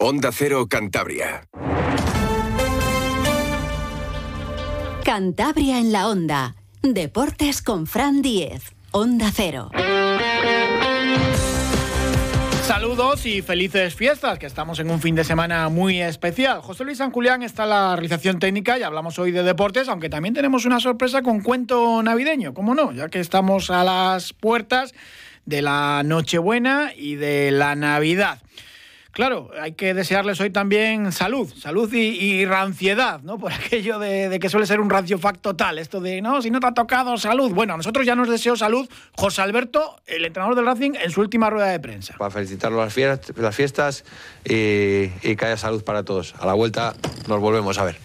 Onda Cero Cantabria. Cantabria en la Onda. Deportes con Fran Diez. Onda Cero. Saludos y felices fiestas, que estamos en un fin de semana muy especial. José Luis San Julián está en la realización técnica y hablamos hoy de deportes, aunque también tenemos una sorpresa con cuento navideño, ¿cómo no? Ya que estamos a las puertas de la Nochebuena y de la Navidad. Claro, hay que desearles hoy también salud, salud y, ranciedad, ¿no? Por aquello de, que suele ser un ranciofact total, esto de, no, si no te ha tocado salud. Bueno, a nosotros ya nos deseo salud José Alberto, el entrenador del Racing, en su última rueda de prensa. Para felicitarlo las fiestas, las fiestas y, y que haya salud para todos. A la vuelta nos volvemos a ver.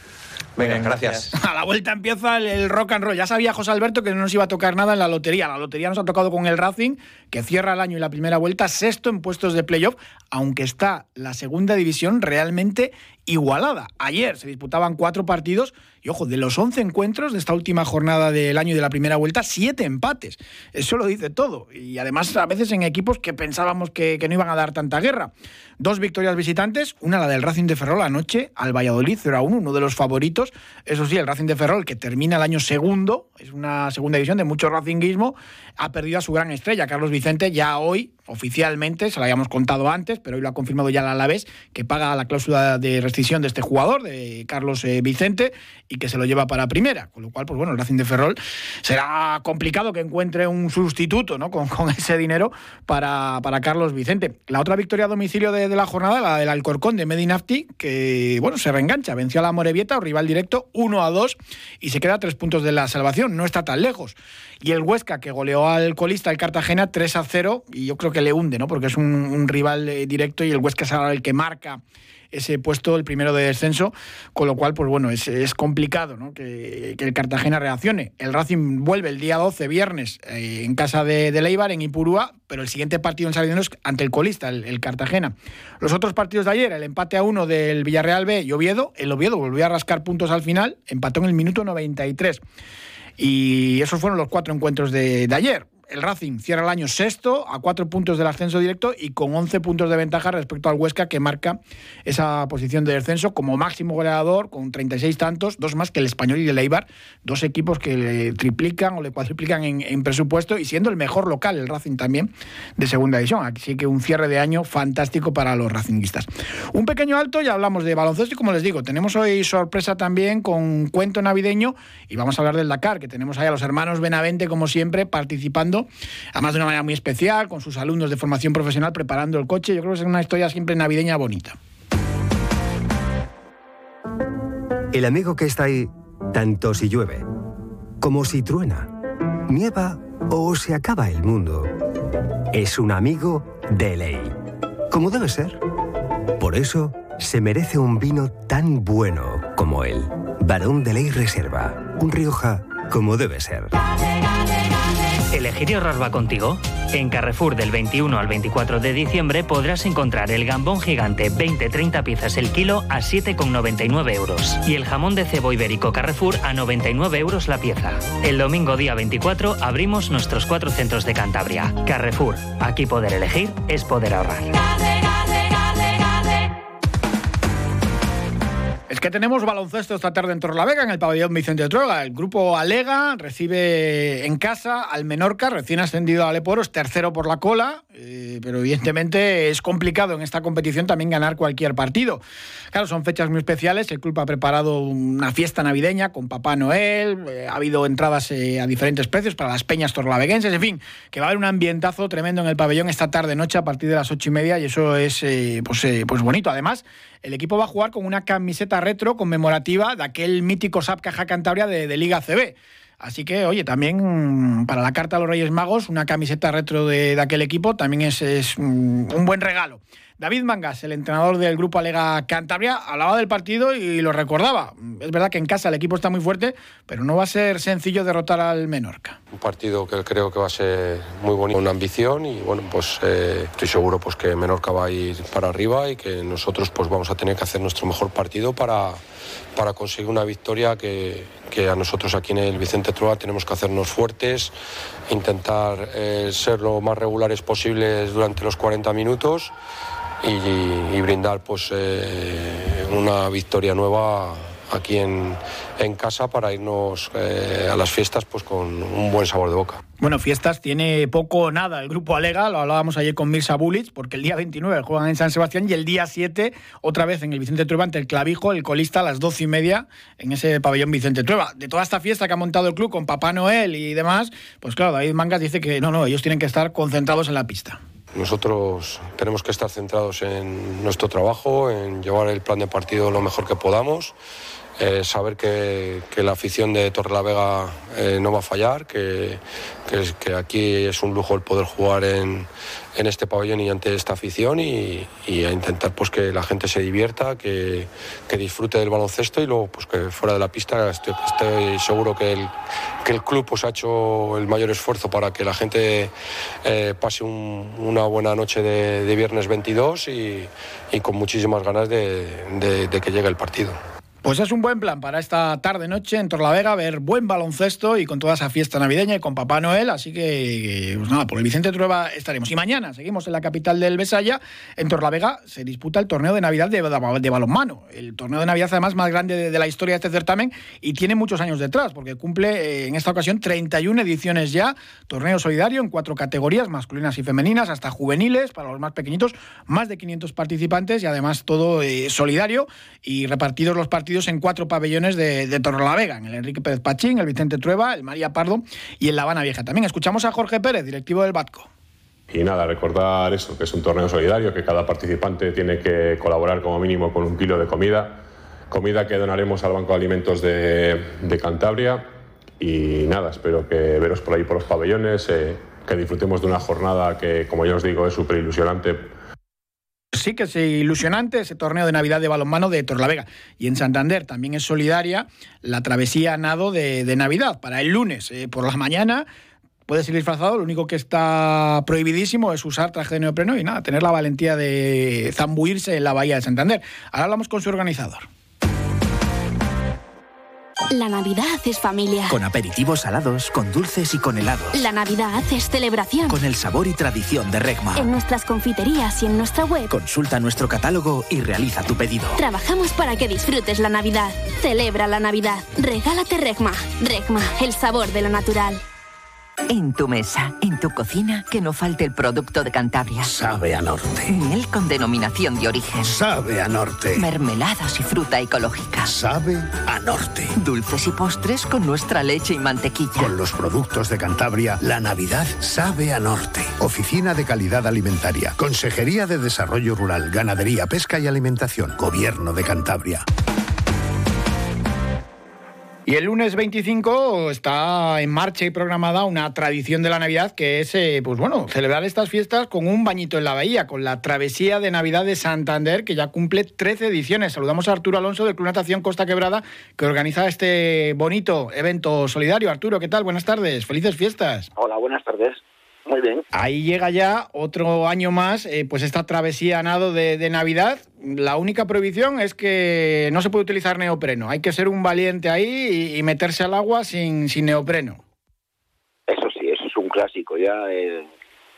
Venga, gracias. A la vuelta empieza el, rock and roll. Ya sabía José Alberto que no nos iba a tocar nada en la lotería. La lotería nos ha tocado con el Racing, que cierra el año y la primera vuelta, sexto en puestos de playoff, aunque está la segunda división realmente igualada. Ayer se disputaban cuatro partidos y, ojo, de los 11 encuentros de esta última jornada del año y de la primera vuelta, siete empates. Eso lo dice todo. Y además, a veces en equipos que pensábamos que, no iban a dar tanta guerra. Dos victorias visitantes, una la del Racing de Ferrol anoche al Valladolid 0 a 1, uno de los favoritos. Eso sí, el Racing de Ferrol, que termina el año segundo, es una segunda división de mucho racinguismo, ha perdido a su gran estrella, Carlos Vicente, ya hoy oficialmente, se lo habíamos contado antes, pero hoy lo ha confirmado ya el Alavés, que paga la cláusula de restricción de este jugador, de Carlos eh, Vicente, y que se lo lleva para primera. Con lo cual, pues bueno, el Racing de Ferrol será complicado que encuentre un sustituto ¿no? con, ese dinero para, para, Carlos Vicente. La otra victoria a domicilio de, la jornada, la del Alcorcón de Medinafti, que bueno, se reengancha, venció a la Morevieta, o rival directo, 1 a 2, y se queda a tres puntos de la salvación. No está tan lejos. Y el Huesca, que goleó al colista, el Cartagena, 3 a 0, y yo creo que le hunde, ¿no? Porque es un, rival eh, directo y el Huesca es ahora el que marca ese puesto, el primero de descenso, con lo cual, pues bueno, es, complicado que, el Cartagena reaccione. El Racing vuelve el día 12, viernes, eh, en casa de, de, Leibar, en Ipurúa, pero el siguiente partido en Sardinero es ante el colista, el, Cartagena. Los otros partidos de ayer, el empate a uno del Villarreal B y Oviedo, el Oviedo volvió a rascar puntos al final, empató en el minuto 93. Y esos fueron los cuatro encuentros de, ayer. El Racing cierra el año sexto a cuatro puntos del ascenso directo y con 11 puntos de ventaja respecto al Huesca que marca esa posición de descenso como máximo goleador con 36 tantos, dos más que el Español y el Eibar, dos equipos que le triplican o le cuadriplican en, presupuesto y siendo el mejor local el Racing también de segunda división. Así que un cierre de año fantástico para los racinguistas. Un pequeño alto, ya hablamos de baloncesto y como les digo, tenemos hoy sorpresa también con cuento navideño y vamos a hablar del Dakar, que tenemos ahí a los hermanos Benavente como siempre participando además de una manera muy especial, con sus alumnos de formación profesional preparando el coche. Yo creo que es una historia siempre navideña bonita. El amigo que está ahí, tanto si llueve, como si truena, nieva o se acaba el mundo, es un amigo de ley, como debe ser. Por eso se merece un vino tan bueno como él. Barón de Ley Reserva, un Rioja como debe ser. ¿Elegir y ahorrar va contigo? En Carrefour del 21 al 24 de diciembre podrás encontrar el gambón gigante 20-30 piezas el kilo a 7,99 euros y el jamón de cebo ibérico Carrefour a 99 euros la pieza. El domingo día 24 abrimos nuestros cuatro centros de Cantabria. Carrefour, aquí poder elegir es poder ahorrar. Que tenemos baloncesto esta tarde en Torlavega, en el pabellón Vicente Trueba. El grupo Alega recibe en casa al Menorca, recién ascendido a Aleporos, tercero por la cola, eh, pero evidentemente es complicado en esta competición también ganar cualquier partido. Claro, son fechas muy especiales. El club ha preparado una fiesta navideña con Papá Noel, eh, ha habido entradas eh, a diferentes precios para las peñas torlaveguenses, en fin, que va a haber un ambientazo tremendo en el pabellón esta tarde-noche a partir de las ocho y media y eso es pues, pues bonito. Además, el equipo va a jugar con una camiseta retro conmemorativa de aquel mítico SAP Caja Cantabria de, Liga CB. Así que, oye, también para la carta a los Reyes Magos, una camiseta retro de, aquel equipo también es, un buen regalo. David Mangas, el entrenador del grupo Alega Cantabria, hablaba del partido y lo recordaba. Es verdad que en casa el equipo está muy fuerte, pero no va a ser sencillo derrotar al Menorca. Un partido que creo que va a ser muy bonito, una ambición y bueno, pues eh, estoy seguro pues que Menorca va a ir para arriba y que nosotros pues vamos a tener que hacer nuestro mejor partido para, para conseguir una victoria que, que a nosotros aquí en el Vicente Trua tenemos que hacernos fuertes, intentar eh, ser lo más regulares posibles durante los 40 minutos y, brindar pues eh, una victoria nueva aquí en, en casa para irnos eh, a las fiestas pues con un buen sabor de boca. Bueno, fiestas tiene poco o nada el grupo Alega, lo hablábamos ayer con Mirza Bulic, porque el día 29 juegan en San Sebastián y el día 7 otra vez en el Vicente Trueba ante el Clavijo, el colista a las 12 y media en ese pabellón Vicente Trueba. De toda esta fiesta que ha montado el club con Papá Noel y demás, pues claro, David Mangas dice que no, no, ellos tienen que estar concentrados en la pista. Nosotros tenemos que estar centrados en nuestro trabajo, en llevar el plan de partido lo mejor que podamos eh, saber que, la afición de Torrelavega eh, no va a fallar, que, aquí es un lujo el poder jugar en, este pabellón y ante esta afición y, a intentar pues que la gente se divierta, que, disfrute del baloncesto y luego pues que fuera de la pista estoy, seguro que el, que el club pues ha hecho el mayor esfuerzo para que la gente eh, pase una buena noche de, viernes 22 y, con muchísimas ganas de que llegue el partido. Pues es un buen plan para esta tarde-noche en Torlavega, ver buen baloncesto y con toda esa fiesta navideña y con Papá Noel. Así que, pues nada, por el Vicente Trueba estaremos. Y mañana seguimos en la capital del Besaya. En Torlavega se disputa el torneo de Navidad de, de, balonmano. El torneo de Navidad, además, más grande de, la historia de este certamen y tiene muchos años detrás, porque cumple eh, en esta ocasión 31 ediciones ya. Torneo solidario en cuatro categorías, masculinas y femeninas, hasta juveniles, para los más pequeñitos. Más de 500 participantes y además todo eh, solidario y repartidos los partidos en cuatro pabellones de, de Torrelavega, en el Enrique Pérez Pachín, el Vicente Trueba, el María Pardo y el La Habana Vieja. También escuchamos a Jorge Pérez, directivo del Batco. Y nada, recordar eso, que es un torneo solidario, que cada participante tiene que colaborar como mínimo con un kilo de comida, comida que donaremos al Banco de Alimentos de, Cantabria. Y nada, espero que veros por ahí por los pabellones, eh, que disfrutemos de una jornada que, como ya os digo, es súper ilusionante sí que es ilusionante ese torneo de Navidad de balonmano de Torlavega. Y en Santander también es solidaria la travesía nado de, Navidad para el lunes eh, por la mañana. Puede ser disfrazado, lo único que está prohibidísimo es usar traje de neopreno y nada, tener la valentía de zambuirse en la bahía de Santander. Ahora hablamos con su organizador. La Navidad es familia. Con aperitivos salados, con dulces y con helados. La Navidad es celebración. Con el sabor y tradición de Regma. En nuestras confiterías y en nuestra web. Consulta nuestro catálogo y realiza tu pedido. Trabajamos para que disfrutes la Navidad. Celebra la Navidad. Regálate Regma. Regma, el sabor de lo natural. En tu mesa, en tu cocina, que no falte el producto de Cantabria. Sabe a norte. Miel con denominación de origen. Sabe a norte. Mermeladas y fruta ecológica. Sabe a norte. Dulces y postres con nuestra leche y mantequilla. Con los productos de Cantabria, la Navidad sabe a norte. Oficina de Calidad Alimentaria. Consejería de Desarrollo Rural, Ganadería, Pesca y Alimentación. Gobierno de Cantabria. Y el lunes 25 está en marcha y programada una tradición de la Navidad que es, eh, pues bueno, celebrar estas fiestas con un bañito en la bahía, con la travesía de Navidad de Santander, que ya cumple 13 ediciones. Saludamos a Arturo Alonso del Club Natación Costa Quebrada, que organiza este bonito evento solidario. Arturo, ¿qué tal? Buenas tardes, felices fiestas. Hola, buenas tardes. Muy bien. Ahí llega ya otro año más, eh, pues esta travesía a nado de, Navidad. La única prohibición es que no se puede utilizar neopreno. Hay que ser un valiente ahí y, meterse al agua sin, sin, neopreno. Eso sí, eso es un clásico ya eh,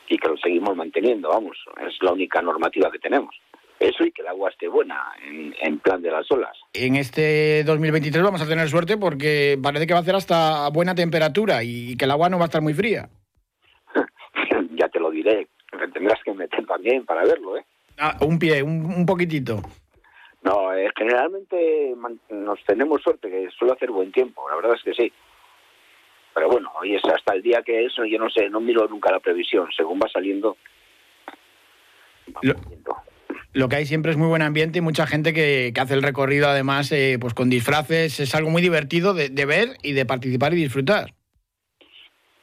y que lo seguimos manteniendo, vamos. Es la única normativa que tenemos. Eso y que el agua esté buena en, en, plan de las olas. En este 2023 vamos a tener suerte porque parece que va a hacer hasta buena temperatura y que el agua no va a estar muy fría diré. Tendrás que meter también para verlo, ¿eh? Ah, un pie, un, poquitito. No, eh, generalmente nos tenemos suerte, que suele hacer buen tiempo, la verdad es que sí. Pero bueno, hoy es hasta el día que eso, yo no sé, no miro nunca la previsión, según va saliendo. lo, que hay siempre es muy buen ambiente y mucha gente que, hace el recorrido además eh, pues con disfraces, es algo muy divertido de, de ver y de participar y disfrutar.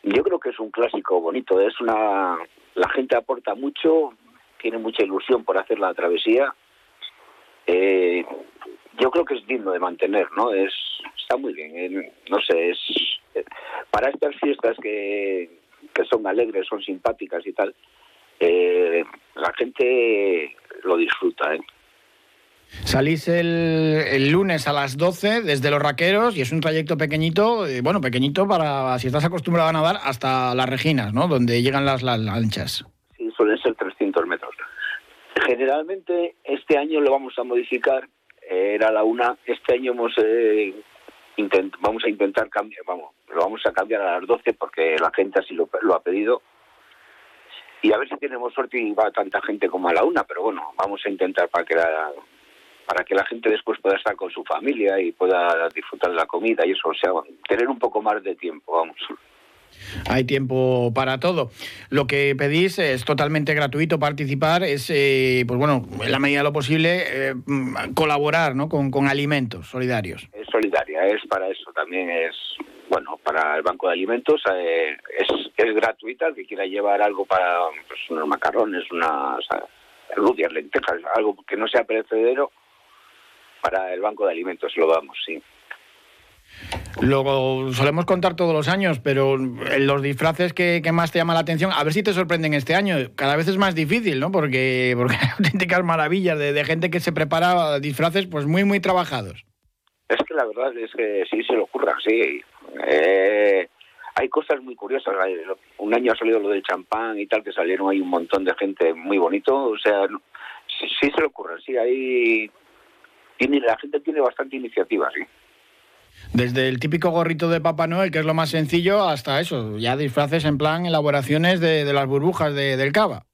Yo creo que es un clásico bonito, es una la gente aporta mucho, tiene mucha ilusión por hacer la travesía. Eh, yo creo que es digno de mantener, ¿no? Es está muy bien, no sé, es para estas fiestas que, que son alegres, son simpáticas y tal, eh, la gente lo disfruta, ¿eh? Salís el, lunes a las 12 desde Los Raqueros y es un trayecto pequeñito, eh, bueno, pequeñito para si estás acostumbrado a nadar hasta las Reginas, ¿no? Donde llegan las, lanchas. Sí, suelen ser 300 metros. Generalmente este año lo vamos a modificar, eh, era la una, este año hemos eh, vamos a intentar cambiar, vamos, lo vamos a cambiar a las 12 porque la gente así lo, lo ha pedido. Y a ver si tenemos suerte y va tanta gente como a la una, pero bueno, vamos a intentar para que la, para que la gente después pueda estar con su familia y pueda disfrutar de la comida y eso, o sea, tener un poco más de tiempo, vamos. Hay tiempo para todo. Lo que pedís es totalmente gratuito participar, es, eh, pues bueno, en la medida de lo posible, eh, colaborar ¿no? con, con alimentos solidarios. es solidaria, es para eso, también es, bueno, para el Banco de Alimentos, eh, es, es gratuita, el que quiera llevar algo para pues, unos macarrones, unas rubias, lentejas, algo que no sea perecedero, para el Banco de Alimentos lo damos, sí. Lo solemos contar todos los años, pero en los disfraces que, que más te llama la atención, a ver si te sorprenden este año. Cada vez es más difícil, ¿no? Porque, porque hay auténticas maravillas de, de gente que se prepara disfraces pues muy, muy trabajados. Es que la verdad es que sí se le ocurra, sí. Eh, hay cosas muy curiosas. Hay- Un año ha salido lo del champán y tal, que salieron ahí un montón de gente muy bonito. O sea, sí, sí se le ocurre, sí. Ahí tiene, la gente tiene bastante iniciativa, sí. Desde el típico gorrito de Papá Noel, que es lo más sencillo, hasta eso, ya disfraces en plan elaboraciones de, de las burbujas de- del cava.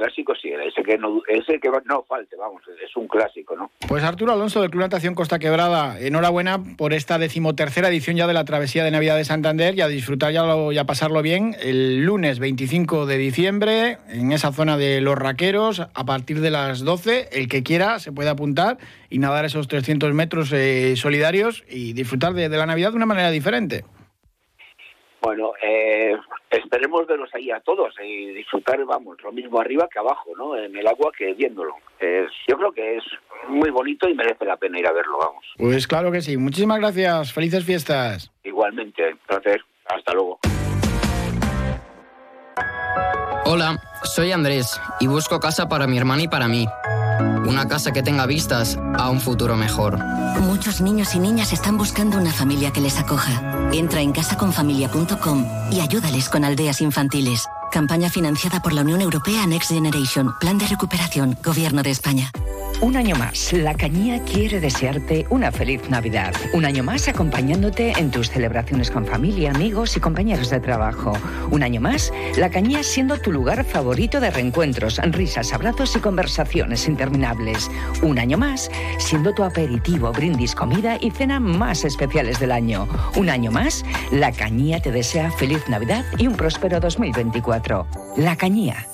Clásico sí, ese que no, ese que no falte, vamos, es un clásico, ¿no? Pues Arturo Alonso del Club Natación Costa Quebrada, enhorabuena por esta decimotercera edición ya de la Travesía de Navidad de Santander y a disfrutar ya y a pasarlo bien el lunes 25 de diciembre en esa zona de Los Raqueros a partir de las 12. El que quiera se puede apuntar y nadar esos 300 metros eh, solidarios y disfrutar de la Navidad de una manera diferente. Bueno, eh, esperemos verlos ahí a todos y disfrutar, vamos, lo mismo arriba que abajo, ¿no? En el agua que viéndolo. Es, yo creo que es muy bonito y merece la pena ir a verlo, vamos. Pues claro que sí. Muchísimas gracias. Felices fiestas. Igualmente, placer. Hasta luego. Hola, soy Andrés y busco casa para mi hermana y para mí. Una casa que tenga vistas a un futuro mejor. Muchos niños y niñas están buscando una familia que les acoja. Entra en casaconfamilia.com y ayúdales con aldeas infantiles. Campaña financiada por la Unión Europea Next Generation. Plan de recuperación. Gobierno de España. Un año más, la Cañía quiere desearte una feliz Navidad. Un año más acompañándote en tus celebraciones con familia, amigos y compañeros de trabajo. Un año más, la Cañía siendo tu lugar favorito de reencuentros, risas, abrazos y conversaciones interminables. Un año más, siendo tu aperitivo, brindis, comida y cena más especiales del año. Un año más, la Cañía te desea feliz Navidad y un próspero 2024. La Cañía.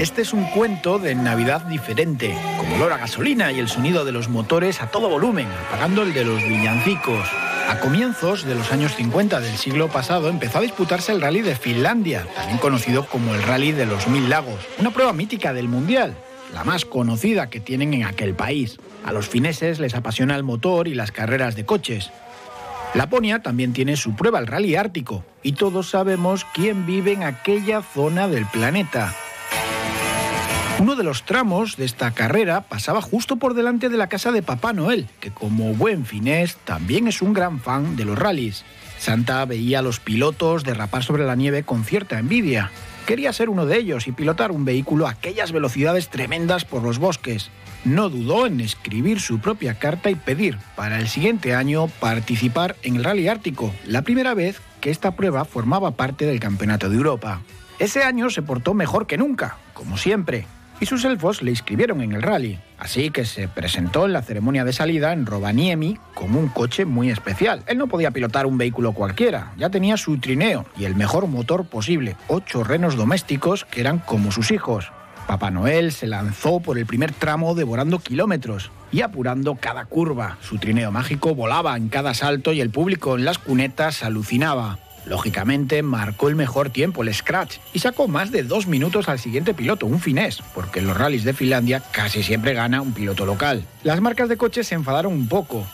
Este es un cuento de Navidad diferente, con olor a gasolina y el sonido de los motores a todo volumen, apagando el de los villancicos. A comienzos de los años 50 del siglo pasado empezó a disputarse el Rally de Finlandia, también conocido como el Rally de los Mil Lagos, una prueba mítica del Mundial, la más conocida que tienen en aquel país. A los fineses les apasiona el motor y las carreras de coches. Laponia también tiene su prueba, el Rally Ártico, y todos sabemos quién vive en aquella zona del planeta. Uno de los tramos de esta carrera pasaba justo por delante de la casa de Papá Noel, que como buen finés también es un gran fan de los rallies. Santa veía a los pilotos derrapar sobre la nieve con cierta envidia. Quería ser uno de ellos y pilotar un vehículo a aquellas velocidades tremendas por los bosques. No dudó en escribir su propia carta y pedir para el siguiente año participar en el Rally Ártico, la primera vez que esta prueba formaba parte del Campeonato de Europa. Ese año se portó mejor que nunca, como siempre, y sus elfos le inscribieron en el rally. Así que se presentó en la ceremonia de salida en Rovaniemi con un coche muy especial. Él no podía pilotar un vehículo cualquiera, ya tenía su trineo y el mejor motor posible, ocho renos domésticos que eran como sus hijos. Papá Noel se lanzó por el primer tramo devorando kilómetros y apurando cada curva. Su trineo mágico volaba en cada salto y el público en las cunetas alucinaba. Lógicamente marcó el mejor tiempo, el Scratch, y sacó más de dos minutos al siguiente piloto, un finés, porque en los rallies de Finlandia casi siempre gana un piloto local. Las marcas de coches se enfadaron un poco.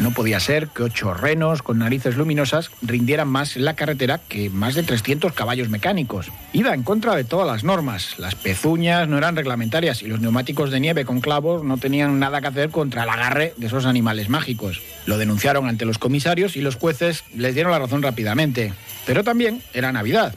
No podía ser que ocho renos con narices luminosas rindieran más en la carretera que más de 300 caballos mecánicos. Iba en contra de todas las normas. Las pezuñas no eran reglamentarias y los neumáticos de nieve con clavos no tenían nada que hacer contra el agarre de esos animales mágicos. Lo denunciaron ante los comisarios y los jueces les dieron la razón rápidamente. Pero también era Navidad.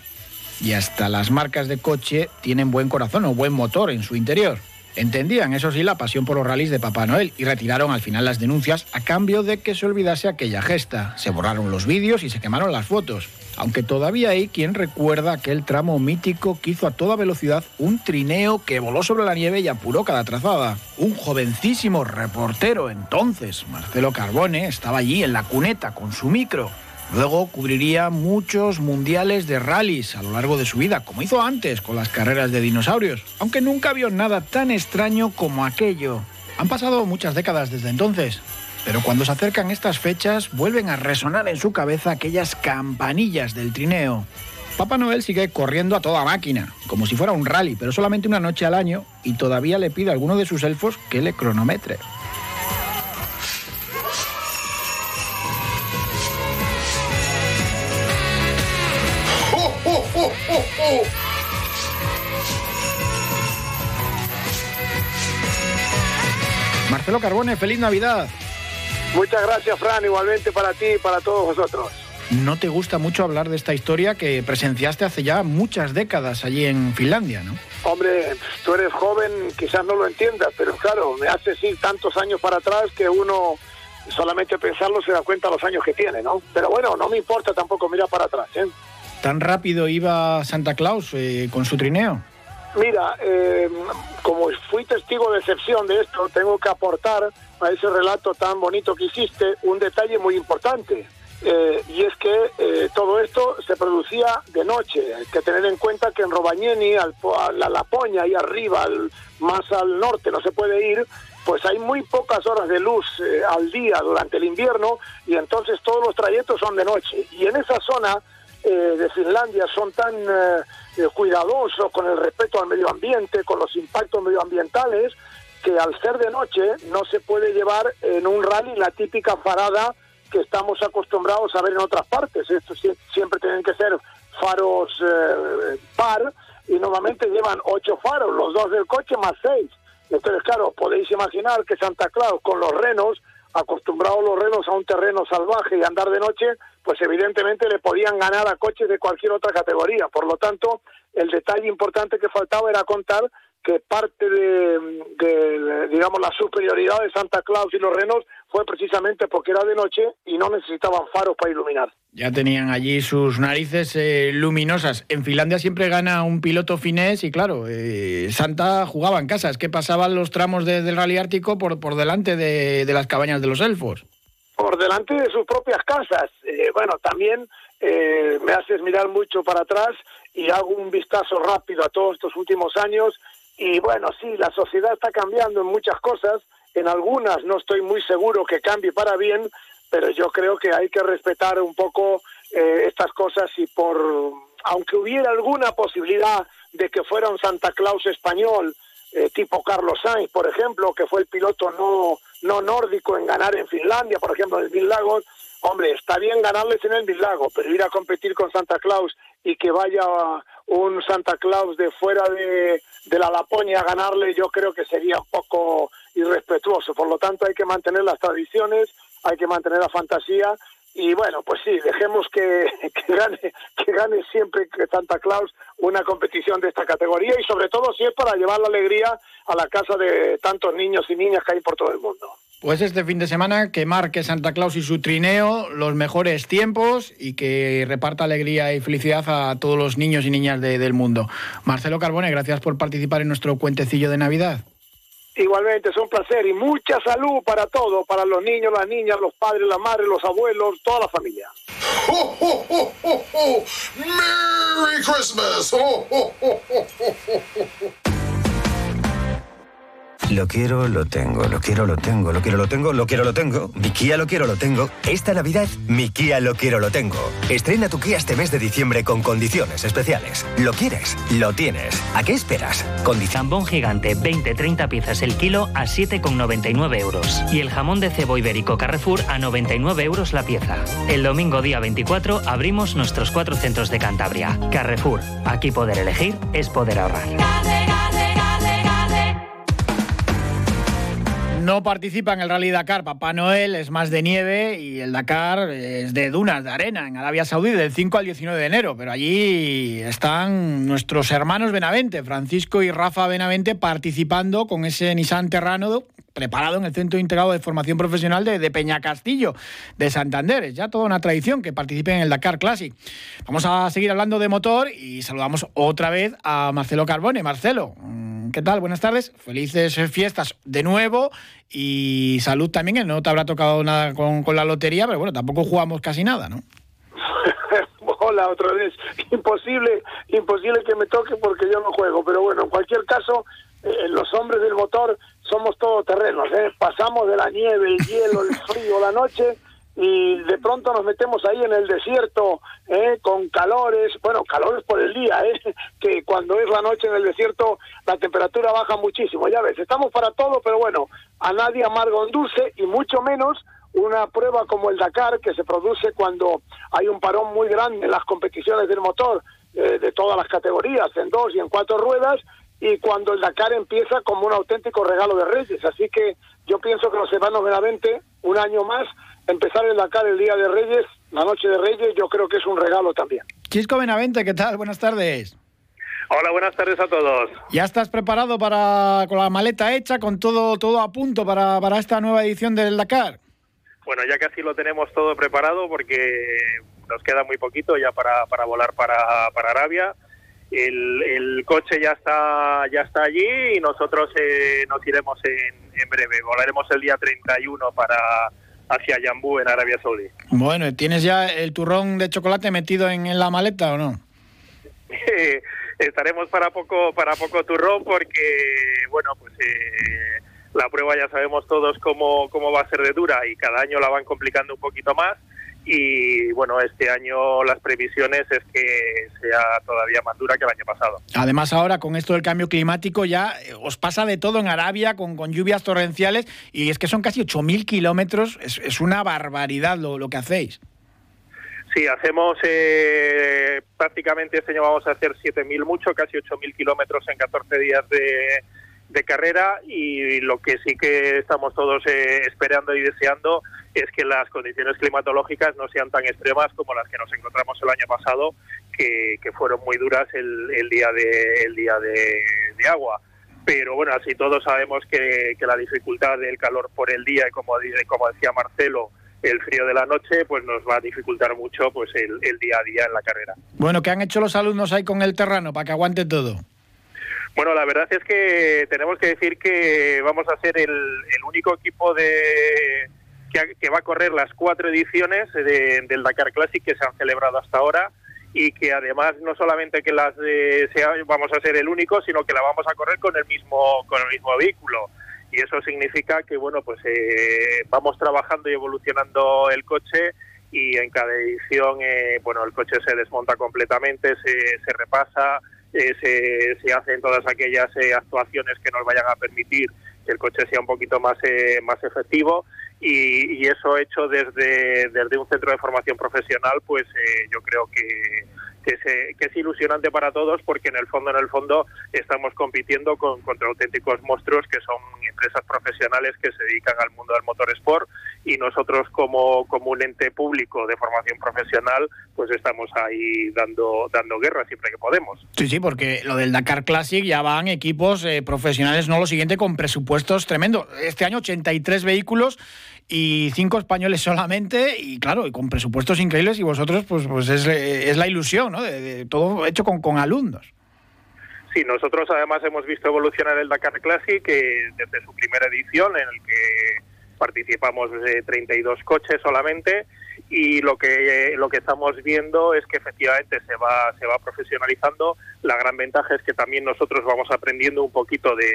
Y hasta las marcas de coche tienen buen corazón o buen motor en su interior. Entendían, eso sí, la pasión por los rallies de Papá Noel y retiraron al final las denuncias a cambio de que se olvidase aquella gesta. Se borraron los vídeos y se quemaron las fotos. Aunque todavía hay quien recuerda aquel tramo mítico que hizo a toda velocidad un trineo que voló sobre la nieve y apuró cada trazada. Un jovencísimo reportero entonces, Marcelo Carbone, estaba allí en la cuneta con su micro Luego cubriría muchos mundiales de rallies a lo largo de su vida, como hizo antes con las carreras de dinosaurios, aunque nunca vio nada tan extraño como aquello. Han pasado muchas décadas desde entonces, pero cuando se acercan estas fechas vuelven a resonar en su cabeza aquellas campanillas del trineo. Papá Noel sigue corriendo a toda máquina, como si fuera un rally, pero solamente una noche al año y todavía le pide a alguno de sus elfos que le cronometre. Marcelo Carbone, feliz Navidad. Muchas gracias, Fran, igualmente para ti y para todos vosotros. ¿No te gusta mucho hablar de esta historia que presenciaste hace ya muchas décadas allí en Finlandia, no? Hombre, tú eres joven, quizás no lo entiendas, pero claro, me haces ir tantos años para atrás que uno solamente pensarlo se da cuenta de los años que tiene, ¿no? Pero bueno, no me importa tampoco mirar para atrás, ¿eh? ¿Tan rápido iba Santa Claus eh, con su trineo? Mira, eh, como fui testigo de excepción de esto, tengo que aportar a ese relato tan bonito que hiciste un detalle muy importante. Eh, y es que eh, todo esto se producía de noche. Hay que tener en cuenta que en Robañeni, al, a la Lapoña, ahí arriba, más al norte, no se puede ir, pues hay muy pocas horas de luz al día durante el invierno y entonces todos los trayectos son de noche. Y en esa zona de Finlandia son tan eh, cuidadoso con el respeto al medio ambiente, con los impactos medioambientales, que al ser de noche no se puede llevar en un rally la típica farada que estamos acostumbrados a ver en otras partes. Esto siempre tienen que ser faros eh, par y normalmente llevan ocho faros, los dos del coche más seis. Entonces, claro, podéis imaginar que Santa Claus con los renos, acostumbrados los renos a un terreno salvaje y andar de noche, pues evidentemente le podían ganar a coches de cualquier otra categoría. Por lo tanto, el detalle importante que faltaba era contar que parte de, digamos, la superioridad de Santa Claus y los renos fue precisamente porque era de noche y no necesitaban faros para iluminar. Ya tenían allí sus narices eh, luminosas. En Finlandia siempre gana un piloto finés y claro, eh, Santa jugaba en casa. Es que pasaban los tramos del rally ártico por, por delante de las cabañas de los elfos por delante de sus propias casas. Eh, bueno, también eh, me haces mirar mucho para atrás y hago un vistazo rápido a todos estos últimos años y bueno, sí, la sociedad está cambiando en muchas cosas, en algunas no estoy muy seguro que cambie para bien, pero yo creo que hay que respetar un poco eh, estas cosas y por, aunque hubiera alguna posibilidad de que fuera un Santa Claus español, tipo Carlos Sainz, por ejemplo, que fue el piloto no no nórdico en ganar en Finlandia, por ejemplo, en el Mil Lagos, hombre, está bien ganarles en el Mil pero ir a competir con Santa Claus y que vaya un Santa Claus de fuera de, de la Laponia a ganarle, yo creo que sería un poco irrespetuoso. Por lo tanto, hay que mantener las tradiciones, hay que mantener la fantasía y bueno, pues sí, dejemos que, que, gane, que gane siempre Santa Claus una competición de esta categoría y sobre todo si es para llevar la alegría a la casa de tantos niños y niñas que hay por todo el mundo. Pues este fin de semana que marque Santa Claus y su trineo los mejores tiempos y que reparta alegría y felicidad a todos los niños y niñas del mundo. Marcelo Carbone, gracias por participar en nuestro cuentecillo de Navidad. Igualmente, es un placer y mucha salud para todos, para los niños, las niñas, los padres, las madres, los abuelos, toda la familia. ¡Merry Christmas! Lo quiero, lo tengo, lo quiero, lo tengo, lo quiero, lo tengo, lo quiero, lo tengo. Mi Kia lo quiero, lo tengo. Esta Navidad, mi Kia lo quiero, lo tengo. Estrena tu Kia este mes de diciembre con condiciones especiales. ¿Lo quieres? Lo tienes. ¿A qué esperas? Jambón gigante, 20-30 piezas el kilo a 7,99 euros. Y el jamón de cebo ibérico Carrefour a 99 euros la pieza. El domingo día 24 abrimos nuestros cuatro centros de Cantabria. Carrefour. Aquí poder elegir es poder ahorrar. No participa en el Rally Dakar Papá Noel, es más de nieve y el Dakar es de dunas, de arena, en Arabia Saudí del 5 al 19 de enero. Pero allí están nuestros hermanos Benavente, Francisco y Rafa Benavente, participando con ese Nissan Terrano preparado en el Centro Integrado de Formación Profesional de, de Peña Castillo, de Santander. Es ya toda una tradición que participen en el Dakar Classic. Vamos a seguir hablando de motor y saludamos otra vez a Marcelo Carbone. Marcelo, mm, ¿qué tal? Buenas tardes. Felices fiestas de nuevo y salud también. No te habrá tocado nada con, con la lotería, pero bueno, tampoco jugamos casi nada, ¿no? Hola, otra vez. Imposible, imposible que me toque porque yo no juego. Pero bueno, en cualquier caso, eh, los hombres del motor somos todoterrenos, ¿eh? pasamos de la nieve, el hielo, el frío, la noche y de pronto nos metemos ahí en el desierto ¿eh? con calores, bueno, calores por el día, ¿eh? que cuando es la noche en el desierto la temperatura baja muchísimo, ya ves, estamos para todo, pero bueno, a nadie amargo un dulce y mucho menos una prueba como el Dakar que se produce cuando hay un parón muy grande en las competiciones del motor eh, de todas las categorías, en dos y en cuatro ruedas, y cuando el Dakar empieza como un auténtico regalo de Reyes. Así que yo pienso que los hermanos Benavente, un año más, empezar el Dakar el día de Reyes, la noche de Reyes, yo creo que es un regalo también. Chisco Benavente, ¿qué tal? Buenas tardes. Hola, buenas tardes a todos. ¿Ya estás preparado para con la maleta hecha, con todo todo a punto para, para esta nueva edición del Dakar? Bueno, ya casi lo tenemos todo preparado porque nos queda muy poquito ya para, para volar para, para Arabia el, el, coche ya está ya está allí y nosotros eh, nos iremos en, en, breve. Volaremos el día 31 para hacia Yambú en Arabia Saudí. Bueno, ¿tienes ya el turrón de chocolate metido en, en la maleta o no? Estaremos para poco para poco turrón porque bueno pues eh, la prueba ya sabemos todos cómo cómo va a ser de dura y cada año la van complicando un poquito más y bueno, este año las previsiones es que sea todavía más dura que el año pasado. Además ahora con esto del cambio climático ya eh, os pasa de todo en Arabia con, con lluvias torrenciales y es que son casi 8.000 kilómetros, es, es, una barbaridad lo, lo, que hacéis. Sí, hacemos eh, prácticamente este año vamos a hacer 7.000 mucho, casi 8.000 kilómetros en 14 días de, de carrera y lo que sí que estamos todos eh, esperando y deseando es que las condiciones climatológicas no sean tan extremas como las que nos encontramos el año pasado, que, que fueron muy duras el, el día de el día de, de, agua. Pero bueno, así todos sabemos que, que, la dificultad del calor por el día, y como, como decía Marcelo, el frío de la noche, pues nos va a dificultar mucho pues el, el día a día en la carrera. Bueno, ¿qué han hecho los alumnos ahí con el terreno para que aguante todo? Bueno, la verdad es que tenemos que decir que vamos a ser el, único equipo de, que, que, va a correr las cuatro ediciones de, del Dakar Classic que se han celebrado hasta ahora y que además no solamente que las de, sea, vamos a ser el único, sino que la vamos a correr con el mismo con el mismo vehículo. Y eso significa que bueno pues eh, vamos trabajando y evolucionando el coche y en cada edición eh, bueno el coche se desmonta completamente, se, se repasa eh, se, se, hacen todas aquellas eh, actuaciones que nos vayan a permitir que el coche sea un poquito más, eh, más efectivo. Y, y, eso hecho desde, desde un centro de formación profesional, pues eh, yo creo que, que, es, que es ilusionante para todos porque en el fondo, en el fondo, estamos compitiendo con, contra auténticos monstruos que son empresas profesionales que se dedican al mundo del motor sport y nosotros como, como un ente público de formación profesional pues estamos ahí dando dando guerra siempre que podemos. Sí, sí, porque lo del Dakar Classic ya van equipos eh, profesionales, no lo siguiente, con presupuestos tremendos. Este año 83 vehículos y cinco españoles solamente y claro, y con presupuestos increíbles y vosotros pues pues es, es la ilusión, ¿no? De, todo hecho con, con alumnos. Sí, nosotros además hemos visto evolucionar el Dakar Classic que desde su primera edición en el que participamos de 32 coches solamente y lo que lo que estamos viendo es que efectivamente se va se va profesionalizando. La gran ventaja es que también nosotros vamos aprendiendo un poquito de,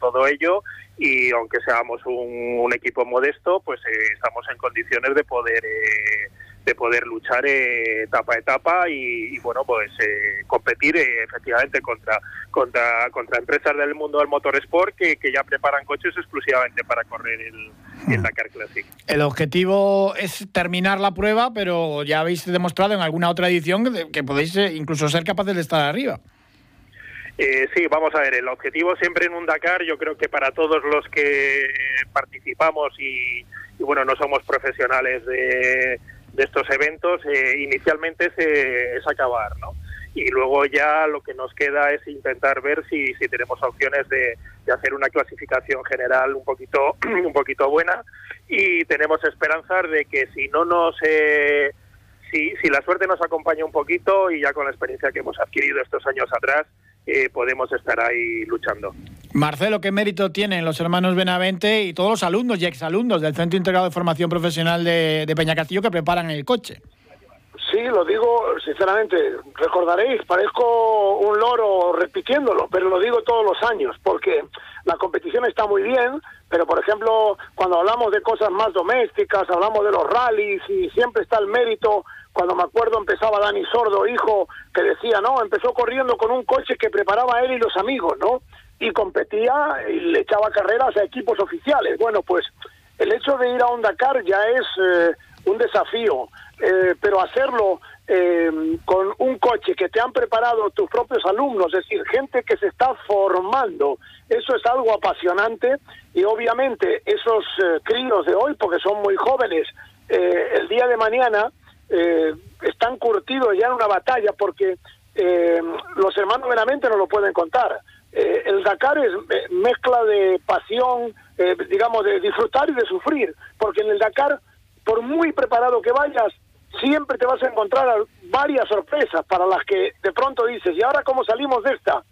todo ello y aunque seamos un, un equipo modesto pues eh, estamos en condiciones de poder eh, de poder luchar eh, etapa a etapa y, bueno pues eh, competir eh, efectivamente contra contra contra empresas del mundo del motorsport que, que ya preparan coches exclusivamente para correr el, el Dakar Classic. El objetivo es terminar la prueba, pero ya habéis demostrado en alguna otra edición que podéis incluso ser capaces de estar arriba. Eh, sí, vamos a ver, el objetivo siempre en un Dakar, yo creo que para todos los que participamos y, y bueno, no somos profesionales de, de estos eventos eh, inicialmente es, acabar, ¿no? Y luego ya lo que nos queda es intentar ver si, si tenemos opciones de, hacer una clasificación general un poquito, un poquito buena y tenemos esperanzas de que si no nos... Eh, si, si la suerte nos acompaña un poquito y ya con la experiencia que hemos adquirido estos años atrás, eh, podemos estar ahí luchando. Marcelo, ¿qué mérito tienen los hermanos Benavente y todos los alumnos y exalumnos del Centro Integrado de Formación Profesional de, de que preparan el coche? Sí, lo digo sinceramente, recordaréis, parezco un loro repitiéndolo, pero lo digo todos los años, porque la competición está muy bien, pero por ejemplo, cuando hablamos de cosas más domésticas, hablamos de los rallies y siempre está el mérito cuando me acuerdo empezaba Dani Sordo, hijo, que decía, no, empezó corriendo con un coche que preparaba él y los amigos, ¿no? Y competía y le echaba carreras a equipos oficiales. Bueno, pues el hecho de ir a un Dakar ya es eh, un desafío, eh, pero hacerlo eh, con un coche que te han preparado tus propios alumnos, es decir, gente que se está formando, eso es algo apasionante y obviamente esos críos de hoy, porque son muy jóvenes, el día de mañana eh, están curtidos ya en una batalla porque eh, los hermanos meramente no lo pueden contar. Eh, el Dakar es mezcla de pasión, digamos, de disfrutar y de sufrir, porque en el Dakar, por muy preparado que vayas, siempre te vas a encontrar varias sorpresas para las que de pronto dices, ¿y ahora cómo salimos de esta?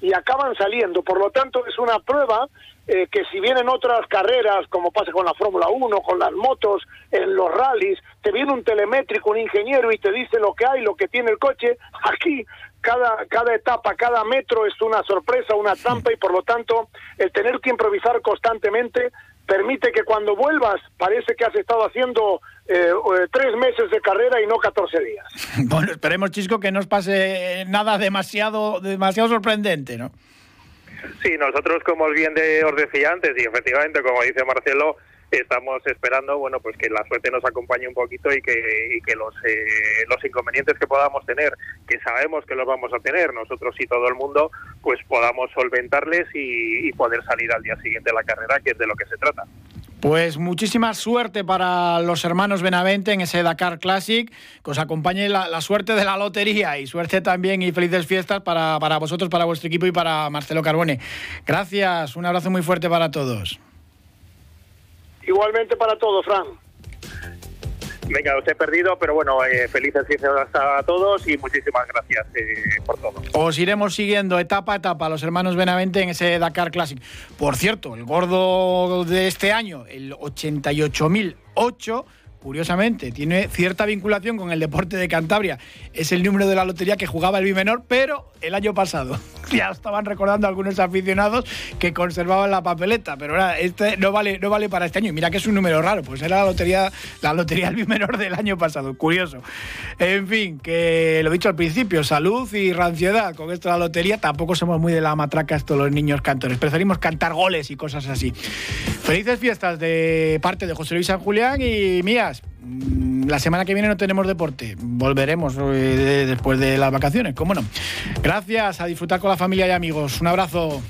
Y acaban saliendo. Por lo tanto, es una prueba eh, que si vienen otras carreras, como pasa con la Fórmula 1, con las motos, en los rallies, te viene un telemétrico, un ingeniero y te dice lo que hay, lo que tiene el coche, aquí cada, cada etapa, cada metro es una sorpresa, una trampa y por lo tanto el tener que improvisar constantemente permite que cuando vuelvas parece que has estado haciendo eh, eh, tres meses de carrera y no 14 días. Bueno, esperemos, Chisco, que no os pase nada demasiado, demasiado sorprendente, ¿no? Sí, nosotros, como bien de, os decía antes, y efectivamente, como dice Marcelo, estamos esperando bueno pues que la suerte nos acompañe un poquito y que, y que los, eh, los inconvenientes que podamos tener, que sabemos que los vamos a tener nosotros y todo el mundo, pues podamos solventarles y, poder salir al día siguiente de la carrera, que es de lo que se trata. Pues muchísima suerte para los hermanos Benavente en ese Dakar Classic, que os acompañe la, suerte de la lotería y suerte también y felices fiestas para, para vosotros, para vuestro equipo y para Marcelo Carbone. Gracias, un abrazo muy fuerte para todos. Igualmente para todos, Fran. Venga, os he perdido, pero bueno, eh, felices fiestas a todos y muchísimas gracias eh, por todo. Os iremos siguiendo etapa a etapa los hermanos Benavente en ese Dakar Classic. Por cierto, el gordo de este año, el 88.008 curiosamente, tiene cierta vinculación con el deporte de Cantabria. Es el número de la lotería que jugaba el Bimenor, pero el año pasado. Ya estaban recordando algunos aficionados que conservaban la papeleta, pero ahora este no vale, no vale para este año. Mira que es un número raro, pues era la lotería, la lotería del Bimenor del año pasado. Curioso. En fin, que lo he dicho al principio, salud y ranciedad con esto de la lotería. Tampoco somos muy de la matraca estos los niños cantores. Preferimos cantar goles y cosas así. Felices fiestas de parte de José Luis San Julián y mías. Mm, la semana que viene no tenemos deporte. Volveremos eh, después de las vacaciones, cómo no. Gracias, a disfrutar con la familia y amigos. Un abrazo.